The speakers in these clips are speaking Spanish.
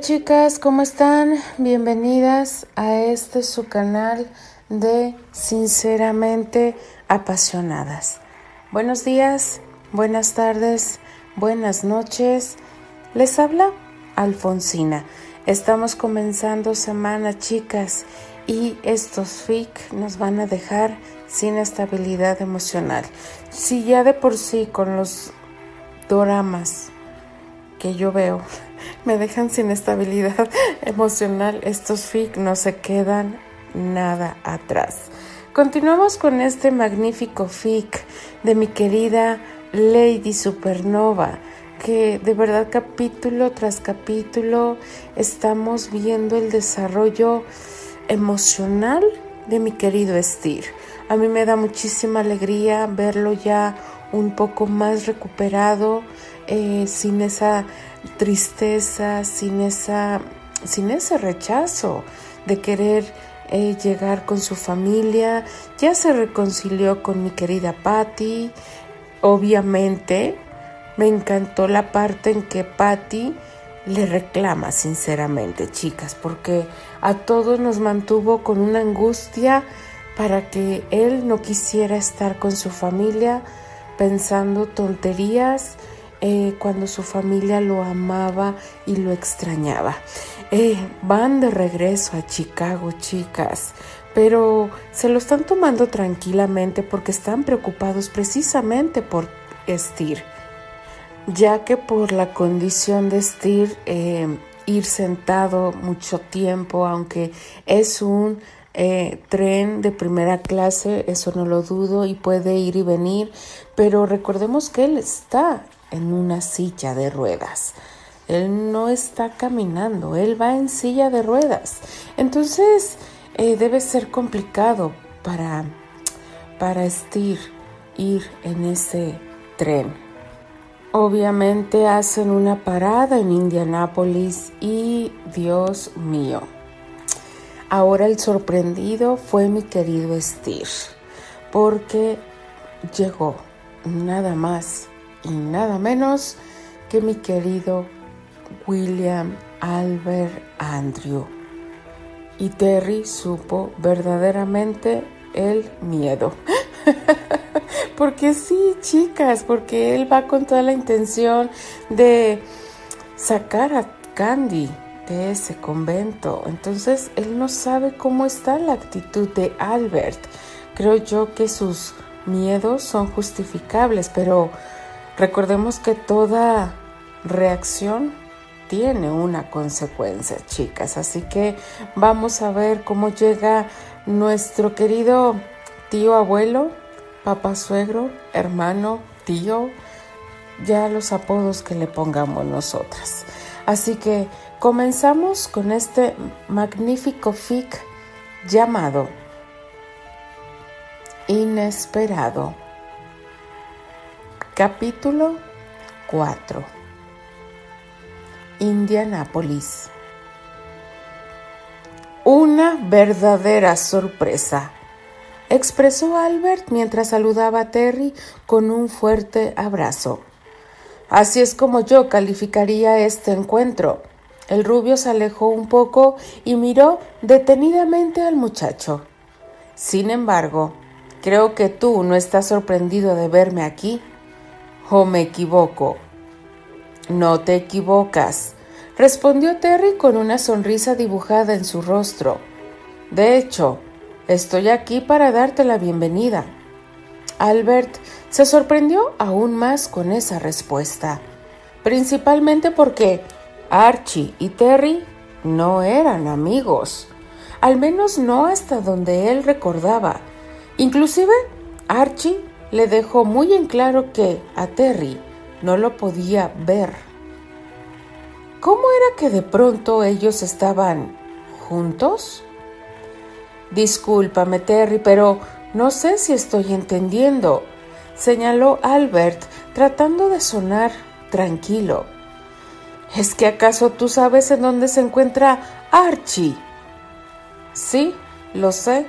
Chicas, ¿cómo están? Bienvenidas a este su canal de Sinceramente Apasionadas. Buenos días, buenas tardes, buenas noches. Les habla Alfonsina. Estamos comenzando semana chicas y estos FIC nos van a dejar sin estabilidad emocional. Si ya de por sí con los doramas que yo veo me dejan sin estabilidad emocional. Estos FIC no se quedan nada atrás. Continuamos con este magnífico FIC de mi querida Lady Supernova, que de verdad capítulo tras capítulo estamos viendo el desarrollo emocional de mi querido Steer. A mí me da muchísima alegría verlo ya un poco más recuperado, eh, sin esa tristeza, sin, esa, sin ese rechazo de querer eh, llegar con su familia. Ya se reconcilió con mi querida Patty. Obviamente me encantó la parte en que Patty le reclama sinceramente, chicas, porque a todos nos mantuvo con una angustia para que él no quisiera estar con su familia pensando tonterías eh, cuando su familia lo amaba y lo extrañaba. Eh, van de regreso a Chicago, chicas, pero se lo están tomando tranquilamente porque están preocupados precisamente por Steer, ya que por la condición de Steer, eh, ir sentado mucho tiempo, aunque es un tren de primera clase, eso no lo dudo, y puede ir y venir, pero recordemos que él está en una silla de ruedas. Él no está caminando, él va en silla de ruedas. Entonces eh, debe ser complicado para, para Steer ir en ese tren. Obviamente hacen una parada en Indianápolis y Dios mío. Ahora el sorprendido fue mi querido Steer, porque llegó nada más y nada menos que mi querido William Albert Andrew. Y Terry supo verdaderamente el miedo. porque sí, chicas, porque él va con toda la intención de sacar a Candy de ese convento. Entonces, él no sabe cómo está la actitud de Albert. Creo yo que sus miedos son justificables, pero Recordemos que toda reacción tiene una consecuencia, chicas. Así que vamos a ver cómo llega nuestro querido tío abuelo, papá suegro, hermano, tío, ya los apodos que le pongamos nosotras. Así que comenzamos con este magnífico fic llamado Inesperado. Capítulo 4 Indianápolis Una verdadera sorpresa, expresó Albert mientras saludaba a Terry con un fuerte abrazo. Así es como yo calificaría este encuentro. El rubio se alejó un poco y miró detenidamente al muchacho. Sin embargo, creo que tú no estás sorprendido de verme aquí ¿O me equivoco? No te equivocas, respondió Terry con una sonrisa dibujada en su rostro. De hecho, estoy aquí para darte la bienvenida. Albert se sorprendió aún más con esa respuesta, principalmente porque Archie y Terry no eran amigos, al menos no hasta donde él recordaba. Inclusive, Archie le dejó muy en claro que a Terry no lo podía ver. ¿Cómo era que de pronto ellos estaban juntos? Discúlpame, Terry, pero no sé si estoy entendiendo, señaló Albert, tratando de sonar tranquilo. ¿Es que acaso tú sabes en dónde se encuentra Archie? Sí, lo sé.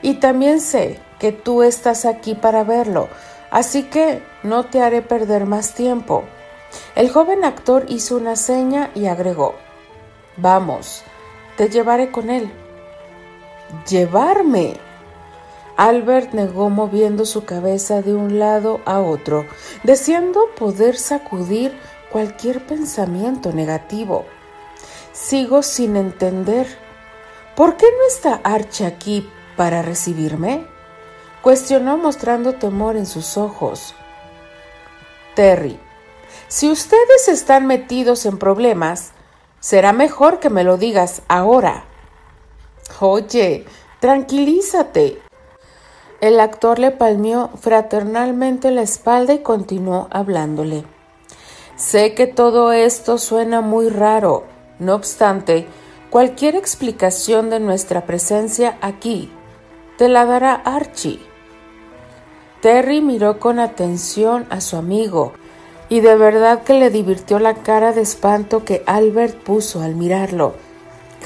Y también sé que tú estás aquí para verlo, así que no te haré perder más tiempo. El joven actor hizo una seña y agregó, Vamos, te llevaré con él. ¿Llevarme? Albert negó moviendo su cabeza de un lado a otro, deseando poder sacudir cualquier pensamiento negativo. Sigo sin entender. ¿Por qué no está Archie aquí para recibirme? Cuestionó mostrando temor en sus ojos. Terry, si ustedes están metidos en problemas, será mejor que me lo digas ahora. Oye, tranquilízate. El actor le palmeó fraternalmente la espalda y continuó hablándole. Sé que todo esto suena muy raro, no obstante, cualquier explicación de nuestra presencia aquí te la dará Archie. Terry miró con atención a su amigo y de verdad que le divirtió la cara de espanto que Albert puso al mirarlo.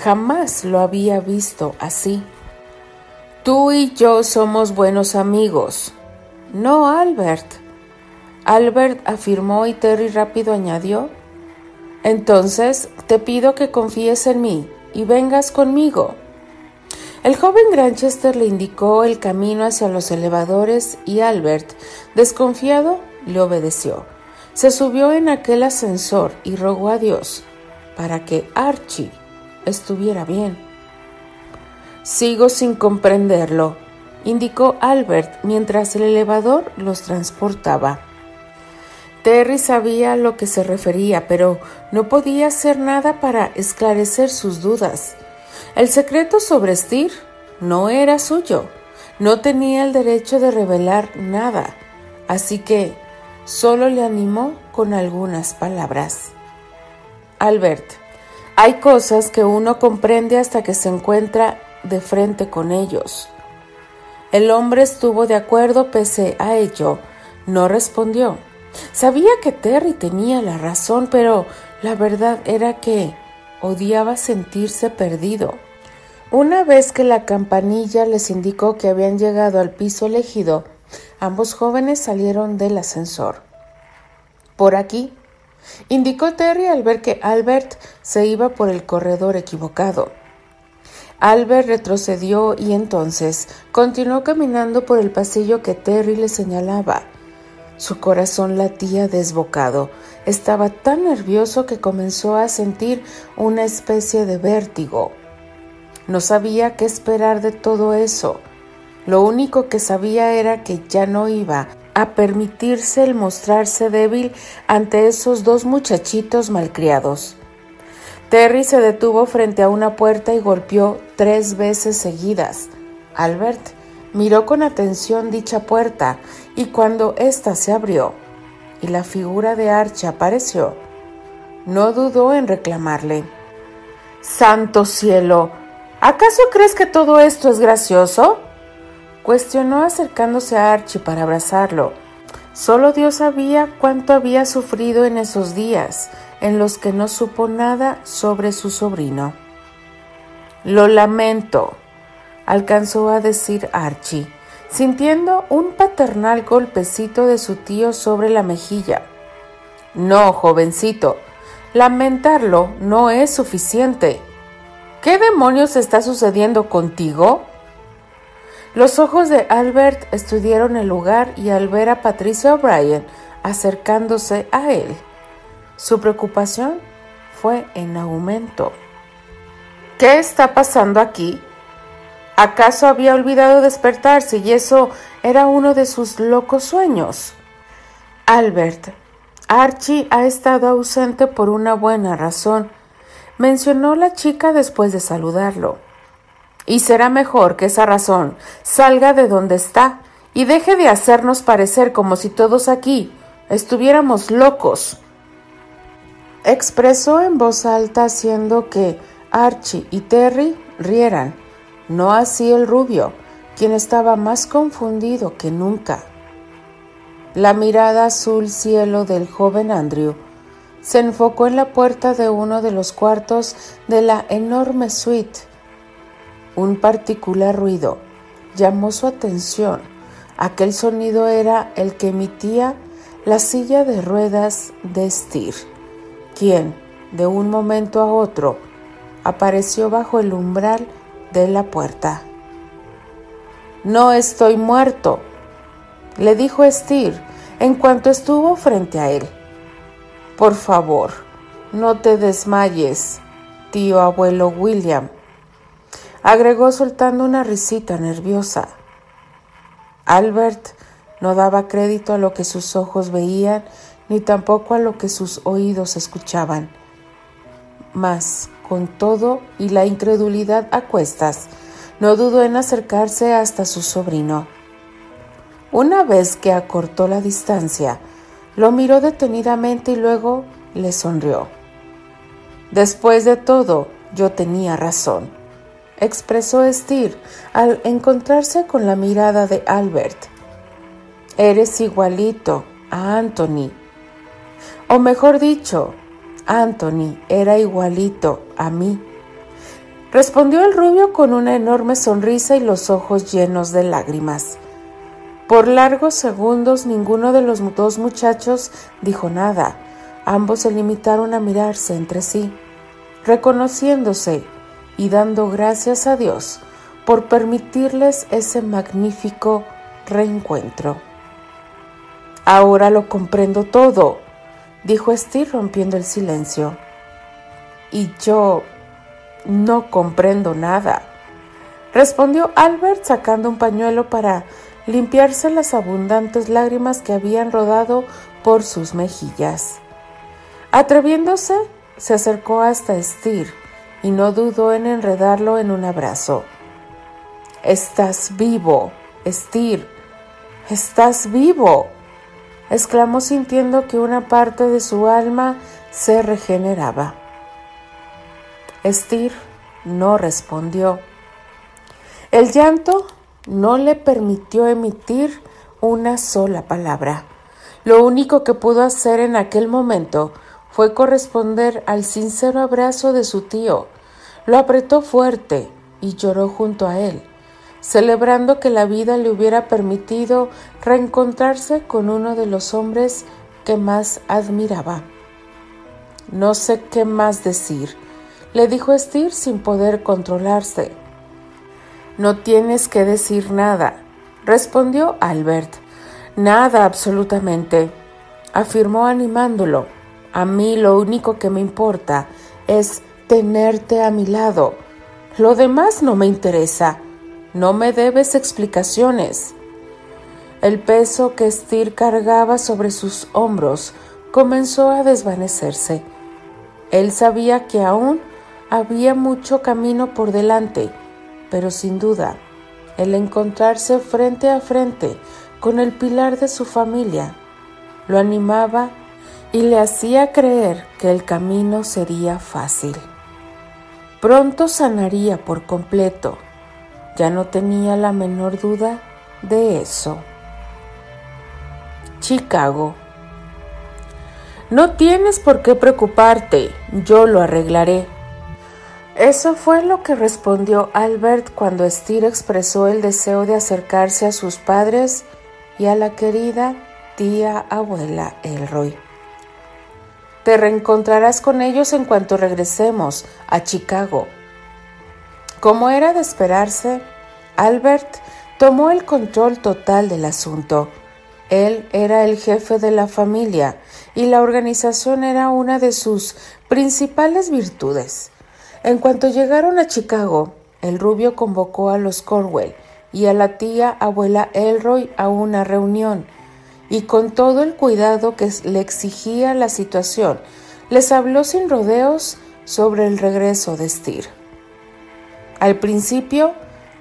Jamás lo había visto así. Tú y yo somos buenos amigos. No, Albert. Albert afirmó y Terry rápido añadió. Entonces te pido que confíes en mí y vengas conmigo. El joven Granchester le indicó el camino hacia los elevadores y Albert, desconfiado, le obedeció. Se subió en aquel ascensor y rogó a Dios para que Archie estuviera bien. Sigo sin comprenderlo, indicó Albert mientras el elevador los transportaba. Terry sabía a lo que se refería, pero no podía hacer nada para esclarecer sus dudas. El secreto sobre Steer no era suyo, no tenía el derecho de revelar nada, así que solo le animó con algunas palabras. Albert, hay cosas que uno comprende hasta que se encuentra de frente con ellos. El hombre estuvo de acuerdo pese a ello, no respondió. Sabía que Terry tenía la razón, pero la verdad era que odiaba sentirse perdido. Una vez que la campanilla les indicó que habían llegado al piso elegido, ambos jóvenes salieron del ascensor. Por aquí, indicó Terry al ver que Albert se iba por el corredor equivocado. Albert retrocedió y entonces continuó caminando por el pasillo que Terry le señalaba. Su corazón latía desbocado. Estaba tan nervioso que comenzó a sentir una especie de vértigo. No sabía qué esperar de todo eso. Lo único que sabía era que ya no iba a permitirse el mostrarse débil ante esos dos muchachitos malcriados. Terry se detuvo frente a una puerta y golpeó tres veces seguidas. Albert miró con atención dicha puerta y cuando ésta se abrió y la figura de Archie apareció, no dudó en reclamarle. Santo cielo, ¿acaso crees que todo esto es gracioso? cuestionó acercándose a Archie para abrazarlo. Solo Dios sabía cuánto había sufrido en esos días en los que no supo nada sobre su sobrino. Lo lamento, alcanzó a decir Archie, sintiendo un paternal golpecito de su tío sobre la mejilla. No, jovencito, lamentarlo no es suficiente. ¿Qué demonios está sucediendo contigo? Los ojos de Albert estudiaron el lugar y al ver a Patricia O'Brien acercándose a él, su preocupación fue en aumento. ¿Qué está pasando aquí? ¿Acaso había olvidado despertarse y eso era uno de sus locos sueños? Albert, Archie ha estado ausente por una buena razón, mencionó la chica después de saludarlo. Y será mejor que esa razón salga de donde está y deje de hacernos parecer como si todos aquí estuviéramos locos expresó en voz alta haciendo que Archie y Terry rieran, no así el rubio, quien estaba más confundido que nunca. La mirada azul cielo del joven Andrew se enfocó en la puerta de uno de los cuartos de la enorme suite. Un particular ruido llamó su atención. Aquel sonido era el que emitía la silla de ruedas de Steer quien, de un momento a otro, apareció bajo el umbral de la puerta. No estoy muerto, le dijo Estir en cuanto estuvo frente a él. Por favor, no te desmayes, tío abuelo William, agregó soltando una risita nerviosa. Albert no daba crédito a lo que sus ojos veían ni tampoco a lo que sus oídos escuchaban. Mas, con todo y la incredulidad a cuestas, no dudó en acercarse hasta su sobrino. Una vez que acortó la distancia, lo miró detenidamente y luego le sonrió. Después de todo, yo tenía razón, expresó Steer al encontrarse con la mirada de Albert. Eres igualito a Anthony. O mejor dicho, Anthony era igualito a mí. Respondió el rubio con una enorme sonrisa y los ojos llenos de lágrimas. Por largos segundos ninguno de los dos muchachos dijo nada. Ambos se limitaron a mirarse entre sí, reconociéndose y dando gracias a Dios por permitirles ese magnífico reencuentro. Ahora lo comprendo todo, dijo Steve rompiendo el silencio. Y yo no comprendo nada, respondió Albert sacando un pañuelo para limpiarse las abundantes lágrimas que habían rodado por sus mejillas. Atreviéndose, se acercó hasta Steer y no dudó en enredarlo en un abrazo. Estás vivo, Steer, estás vivo, exclamó sintiendo que una parte de su alma se regeneraba. Steer no respondió. El llanto no le permitió emitir una sola palabra. Lo único que pudo hacer en aquel momento fue corresponder al sincero abrazo de su tío. Lo apretó fuerte y lloró junto a él, celebrando que la vida le hubiera permitido reencontrarse con uno de los hombres que más admiraba. No sé qué más decir, le dijo Estir sin poder controlarse. No tienes que decir nada, respondió Albert. Nada absolutamente, afirmó animándolo. A mí lo único que me importa es tenerte a mi lado. Lo demás no me interesa. No me debes explicaciones. El peso que Stir cargaba sobre sus hombros comenzó a desvanecerse. Él sabía que aún había mucho camino por delante pero sin duda, el encontrarse frente a frente con el pilar de su familia lo animaba y le hacía creer que el camino sería fácil. Pronto sanaría por completo. Ya no tenía la menor duda de eso. Chicago. No tienes por qué preocuparte, yo lo arreglaré. Eso fue lo que respondió Albert cuando Steer expresó el deseo de acercarse a sus padres y a la querida tía abuela Elroy. Te reencontrarás con ellos en cuanto regresemos a Chicago. Como era de esperarse, Albert tomó el control total del asunto. Él era el jefe de la familia y la organización era una de sus principales virtudes. En cuanto llegaron a Chicago, el rubio convocó a los Corwell y a la tía abuela Elroy a una reunión, y con todo el cuidado que le exigía la situación, les habló sin rodeos sobre el regreso de Steer. Al principio,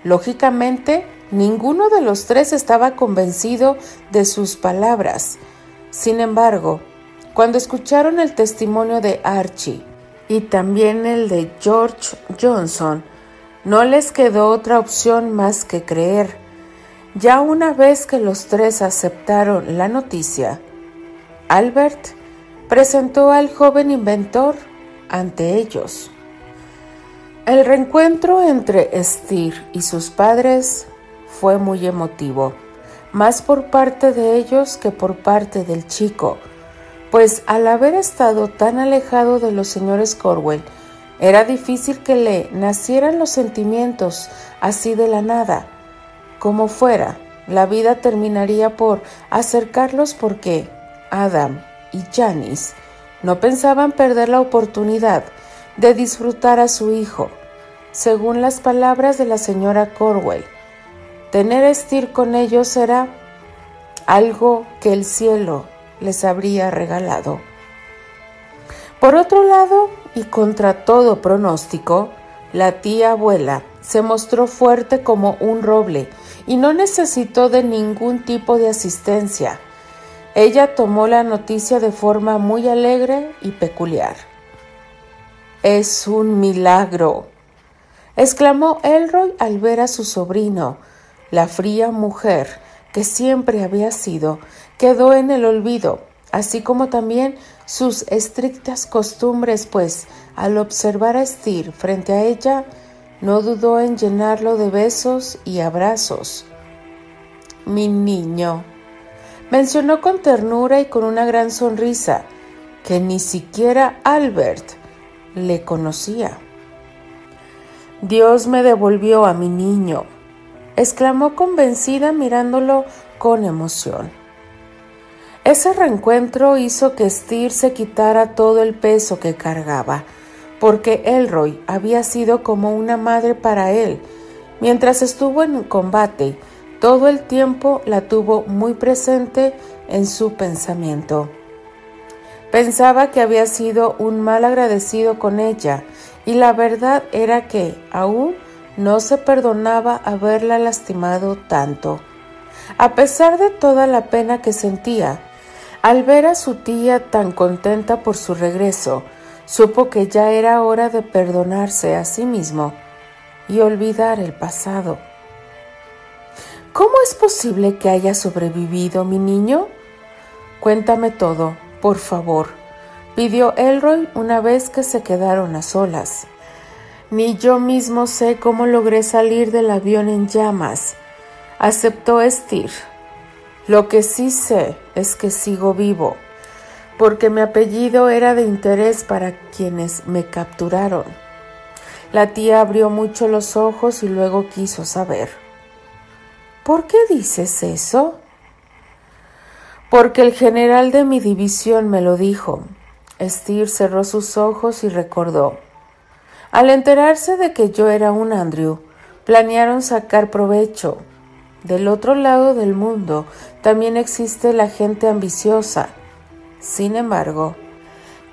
lógicamente, ninguno de los tres estaba convencido de sus palabras. Sin embargo, cuando escucharon el testimonio de Archie y también el de George Johnson, no les quedó otra opción más que creer. Ya una vez que los tres aceptaron la noticia, Albert presentó al joven inventor ante ellos. El reencuentro entre Steer y sus padres fue muy emotivo, más por parte de ellos que por parte del chico, pues al haber estado tan alejado de los señores Corwell, Era difícil que le nacieran los sentimientos así de la nada. Como fuera, la vida terminaría por acercarlos porque Adam y Janice no pensaban perder la oportunidad de disfrutar a su hijo. Según las palabras de la señora Corwell, tener a Steer con ellos era algo que el cielo les habría regalado. Por otro lado, y contra todo pronóstico, la tía abuela se mostró fuerte como un roble y no necesitó de ningún tipo de asistencia. Ella tomó la noticia de forma muy alegre y peculiar. Es un milagro, exclamó Elroy al ver a su sobrino. La fría mujer que siempre había sido quedó en el olvido así como también sus estrictas costumbres, pues al observar a Estir frente a ella, no dudó en llenarlo de besos y abrazos. Mi niño, mencionó con ternura y con una gran sonrisa, que ni siquiera Albert le conocía. Dios me devolvió a mi niño, exclamó convencida mirándolo con emoción. Ese reencuentro hizo que Steer se quitara todo el peso que cargaba, porque Elroy había sido como una madre para él. Mientras estuvo en combate, todo el tiempo la tuvo muy presente en su pensamiento. Pensaba que había sido un mal agradecido con ella, y la verdad era que aún no se perdonaba haberla lastimado tanto. A pesar de toda la pena que sentía, al ver a su tía tan contenta por su regreso, supo que ya era hora de perdonarse a sí mismo y olvidar el pasado. ¿Cómo es posible que haya sobrevivido, mi niño? Cuéntame todo, por favor, pidió Elroy una vez que se quedaron a solas. Ni yo mismo sé cómo logré salir del avión en llamas, aceptó Estir. Lo que sí sé es que sigo vivo, porque mi apellido era de interés para quienes me capturaron. La tía abrió mucho los ojos y luego quiso saber. ¿Por qué dices eso? Porque el general de mi división me lo dijo. Steer cerró sus ojos y recordó. Al enterarse de que yo era un Andrew, planearon sacar provecho del otro lado del mundo también existe la gente ambiciosa. Sin embargo,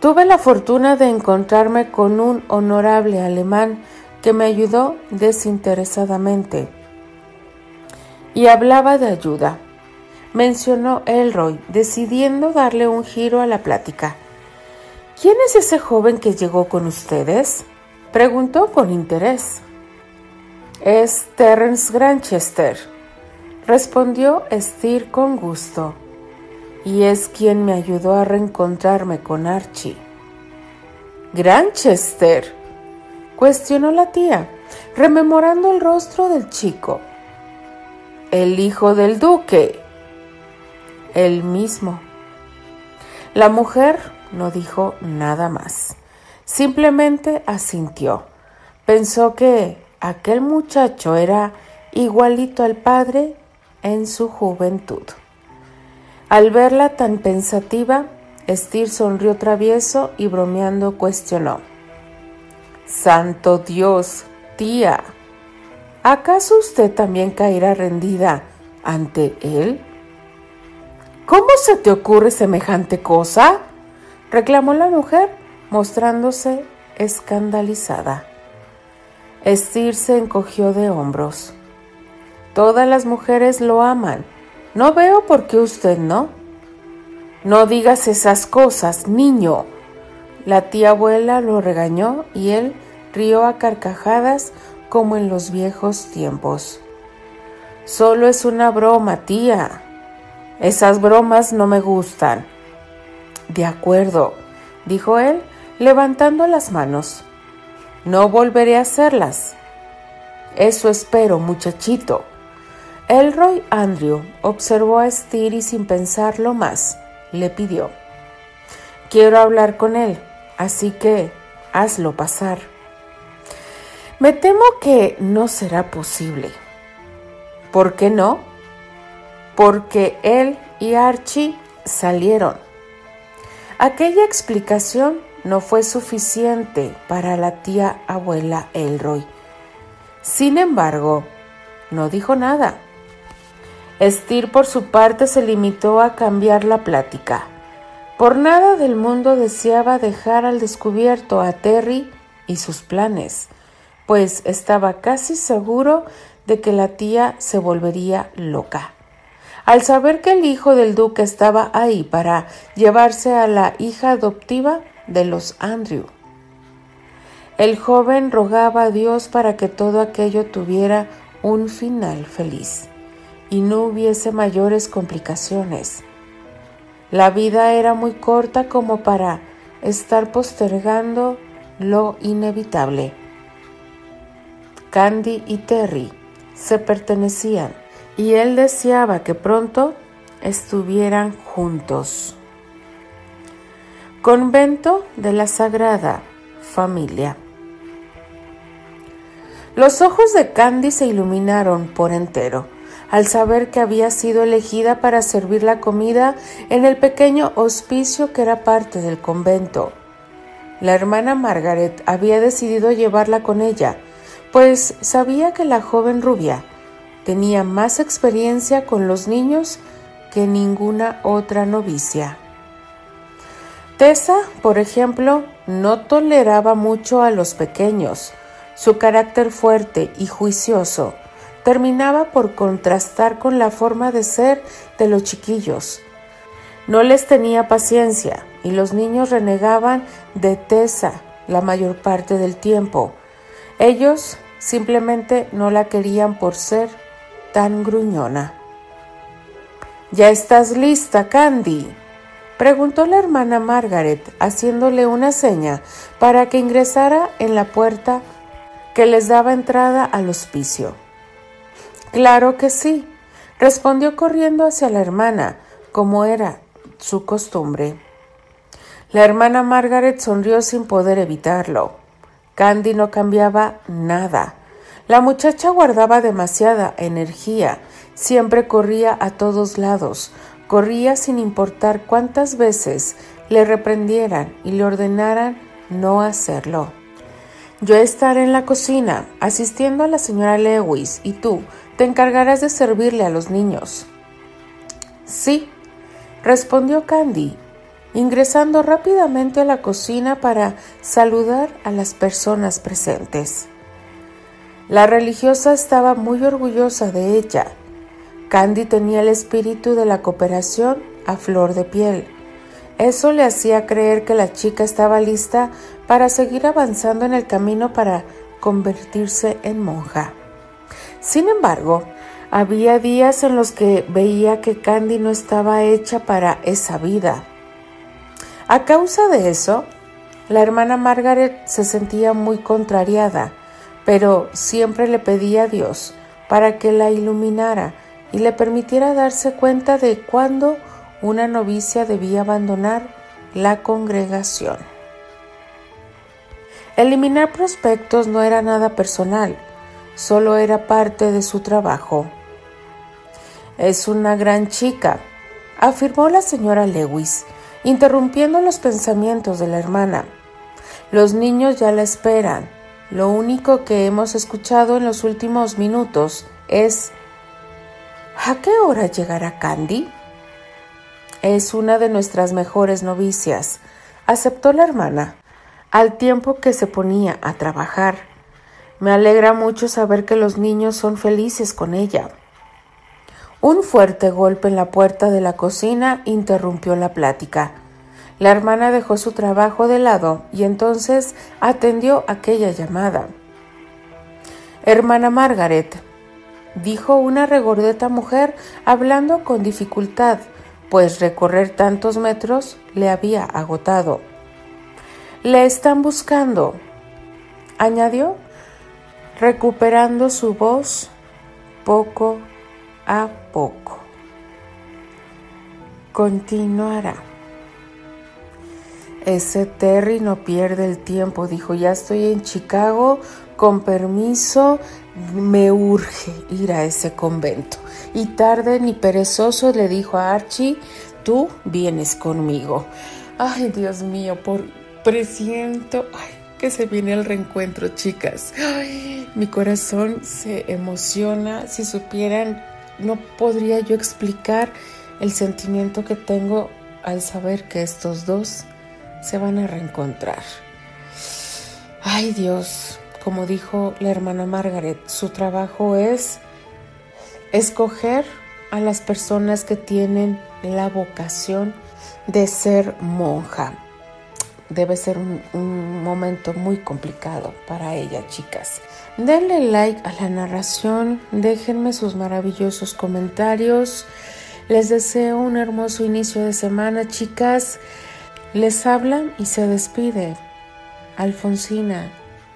tuve la fortuna de encontrarme con un honorable alemán que me ayudó desinteresadamente. Y hablaba de ayuda. Mencionó Elroy, decidiendo darle un giro a la plática. ¿Quién es ese joven que llegó con ustedes? Preguntó con interés. Es Terence Granchester respondió Steer con gusto, y es quien me ayudó a reencontrarme con Archie. Granchester, cuestionó la tía, rememorando el rostro del chico. El hijo del duque. El mismo. La mujer no dijo nada más. Simplemente asintió. Pensó que aquel muchacho era igualito al padre en su juventud. Al verla tan pensativa, Estir sonrió travieso y bromeando cuestionó. Santo Dios, tía, ¿acaso usted también caerá rendida ante él? ¿Cómo se te ocurre semejante cosa? Reclamó la mujer, mostrándose escandalizada. Estir se encogió de hombros. Todas las mujeres lo aman. No veo por qué usted no. No digas esas cosas, niño. La tía abuela lo regañó y él rió a carcajadas como en los viejos tiempos. Solo es una broma, tía. Esas bromas no me gustan. De acuerdo, dijo él, levantando las manos. No volveré a hacerlas. Eso espero, muchachito. Elroy Andrew observó a Steer y sin pensarlo más, le pidió, Quiero hablar con él, así que hazlo pasar. Me temo que no será posible. ¿Por qué no? Porque él y Archie salieron. Aquella explicación no fue suficiente para la tía abuela Elroy. Sin embargo, no dijo nada. Steer por su parte se limitó a cambiar la plática. Por nada del mundo deseaba dejar al descubierto a Terry y sus planes, pues estaba casi seguro de que la tía se volvería loca. Al saber que el hijo del duque estaba ahí para llevarse a la hija adoptiva de los Andrew. El joven rogaba a Dios para que todo aquello tuviera un final feliz y no hubiese mayores complicaciones. La vida era muy corta como para estar postergando lo inevitable. Candy y Terry se pertenecían y él deseaba que pronto estuvieran juntos. Convento de la Sagrada Familia. Los ojos de Candy se iluminaron por entero al saber que había sido elegida para servir la comida en el pequeño hospicio que era parte del convento. La hermana Margaret había decidido llevarla con ella, pues sabía que la joven rubia tenía más experiencia con los niños que ninguna otra novicia. Tessa, por ejemplo, no toleraba mucho a los pequeños. Su carácter fuerte y juicioso terminaba por contrastar con la forma de ser de los chiquillos. No les tenía paciencia y los niños renegaban de Tessa la mayor parte del tiempo. Ellos simplemente no la querían por ser tan gruñona. ¿Ya estás lista, Candy? preguntó la hermana Margaret, haciéndole una seña para que ingresara en la puerta que les daba entrada al hospicio. Claro que sí, respondió corriendo hacia la hermana, como era su costumbre. La hermana Margaret sonrió sin poder evitarlo. Candy no cambiaba nada. La muchacha guardaba demasiada energía, siempre corría a todos lados, corría sin importar cuántas veces le reprendieran y le ordenaran no hacerlo. Yo estaré en la cocina, asistiendo a la señora Lewis, y tú te encargarás de servirle a los niños. Sí, respondió Candy, ingresando rápidamente a la cocina para saludar a las personas presentes. La religiosa estaba muy orgullosa de ella. Candy tenía el espíritu de la cooperación a flor de piel. Eso le hacía creer que la chica estaba lista para seguir avanzando en el camino para convertirse en monja. Sin embargo, había días en los que veía que Candy no estaba hecha para esa vida. A causa de eso, la hermana Margaret se sentía muy contrariada, pero siempre le pedía a Dios para que la iluminara y le permitiera darse cuenta de cuándo una novicia debía abandonar la congregación. Eliminar prospectos no era nada personal, solo era parte de su trabajo. Es una gran chica, afirmó la señora Lewis, interrumpiendo los pensamientos de la hermana. Los niños ya la esperan. Lo único que hemos escuchado en los últimos minutos es ¿A qué hora llegará Candy? Es una de nuestras mejores novicias, aceptó la hermana, al tiempo que se ponía a trabajar. Me alegra mucho saber que los niños son felices con ella. Un fuerte golpe en la puerta de la cocina interrumpió la plática. La hermana dejó su trabajo de lado y entonces atendió aquella llamada. Hermana Margaret, dijo una regordeta mujer hablando con dificultad pues recorrer tantos metros le había agotado. Le están buscando, añadió, recuperando su voz poco a poco. Continuará. Ese Terry no pierde el tiempo, dijo, ya estoy en Chicago, con permiso, me urge ir a ese convento. Y tarde ni perezoso le dijo a Archie, tú vienes conmigo. Ay, Dios mío, por presiento, ay, que se viene el reencuentro, chicas. Ay, mi corazón se emociona. Si supieran, no podría yo explicar el sentimiento que tengo al saber que estos dos se van a reencontrar. Ay Dios, como dijo la hermana Margaret, su trabajo es escoger a las personas que tienen la vocación de ser monja. Debe ser un, momento muy complicado para ella, chicas. Denle like a la narración, déjenme sus maravillosos comentarios. Les deseo un hermoso inicio de semana, chicas. Les habla y se despide Alfonsina,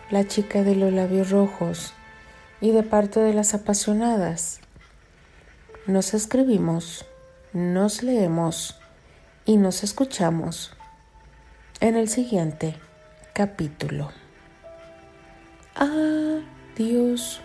la chica de los labios rojos, y de parte de las apasionadas. Nos escribimos, nos leemos y nos escuchamos en el siguiente capítulo. Adiós.